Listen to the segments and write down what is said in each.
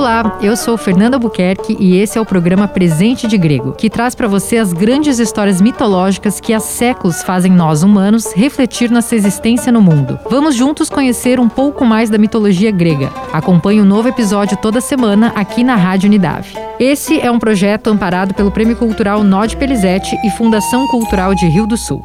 Olá, eu sou Fernanda Buquerque e esse é o programa Presente de Grego, que traz para você as grandes histórias mitológicas que há séculos fazem nós humanos refletir nossa existência no mundo. Vamos juntos conhecer um pouco mais da mitologia grega. Acompanhe um novo episódio toda semana aqui na Rádio Unidade. Esse é um projeto amparado pelo Prêmio Cultural Nod Pelizete e Fundação Cultural de Rio do Sul.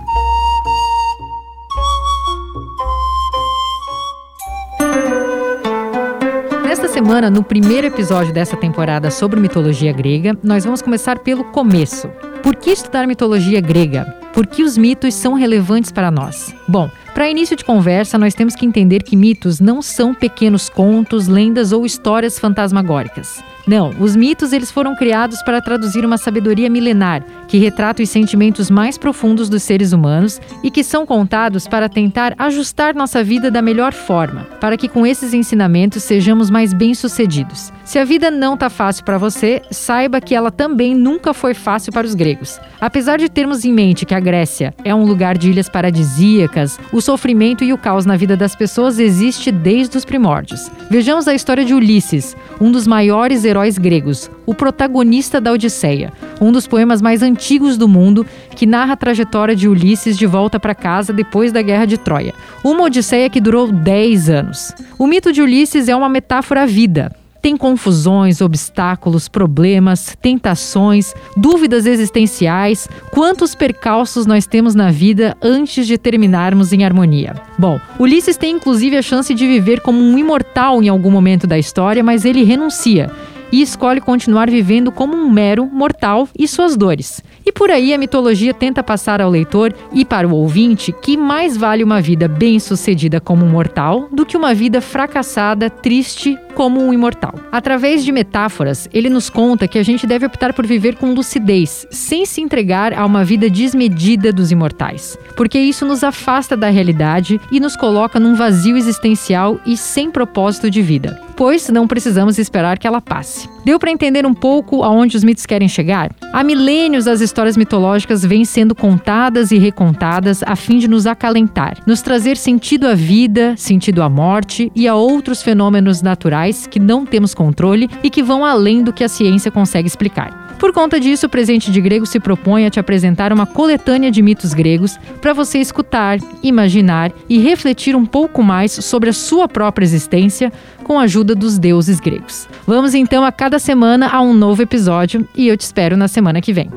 Semana, no primeiro episódio dessa temporada sobre mitologia grega, nós vamos começar pelo começo. Por que estudar mitologia grega? Por que os mitos são relevantes para nós? Bom, para início de conversa, nós temos que entender que mitos não são pequenos contos, lendas ou histórias fantasmagóricas. Não, os mitos eles foram criados para traduzir uma sabedoria milenar que retrata os sentimentos mais profundos dos seres humanos e que são contados para tentar ajustar nossa vida da melhor forma, para que com esses ensinamentos sejamos mais bem-sucedidos. Se a vida não está fácil para você, saiba que ela também nunca foi fácil para os gregos. Apesar de termos em mente que a Grécia é um lugar de ilhas paradisíacas, o sofrimento e o caos na vida das pessoas existe desde os primórdios. Vejamos a história de Ulisses, um dos maiores heróis gregos, o protagonista da Odisseia, um dos poemas mais antigos do mundo que narra a trajetória de Ulisses de volta para casa depois da Guerra de Troia. Uma Odisseia que durou 10 anos. O mito de Ulisses é uma metáfora à vida, tem confusões, obstáculos, problemas, tentações, dúvidas existenciais. Quantos percalços nós temos na vida antes de terminarmos em harmonia? Bom, Ulisses tem inclusive a chance de viver como um imortal em algum momento da história, mas ele renuncia e escolhe continuar vivendo como um mero mortal e suas dores. E por aí a mitologia tenta passar ao leitor e para o ouvinte que mais vale uma vida bem-sucedida como um mortal do que uma vida fracassada, triste como um imortal. Através de metáforas, ele nos conta que a gente deve optar por viver com lucidez, sem se entregar a uma vida desmedida dos imortais, porque isso nos afasta da realidade e nos coloca num vazio existencial e sem propósito de vida, pois não precisamos esperar que ela passe. Deu para entender um pouco aonde os mitos querem chegar? Há milênios as histórias mitológicas vêm sendo contadas e recontadas a fim de nos acalentar, nos trazer sentido à vida, sentido à morte e a outros fenômenos naturais que não temos controle e que vão além do que a ciência consegue explicar. Por conta disso, o presente de grego se propõe a te apresentar uma coletânea de mitos gregos para você escutar, imaginar e refletir um pouco mais sobre a sua própria existência com a ajuda dos deuses gregos. Vamos então a cada semana a um novo episódio e eu te espero na semana que vem.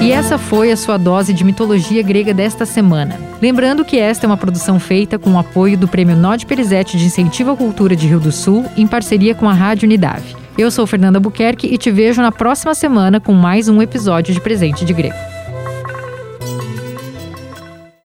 E essa foi a sua dose de mitologia grega desta semana. Lembrando que esta é uma produção feita com o apoio do Prêmio Nod Perizete de Incentivo à Cultura de Rio do Sul, em parceria com a Rádio Unidade. Eu sou Fernanda Buquerque e te vejo na próxima semana com mais um episódio de Presente de Grego.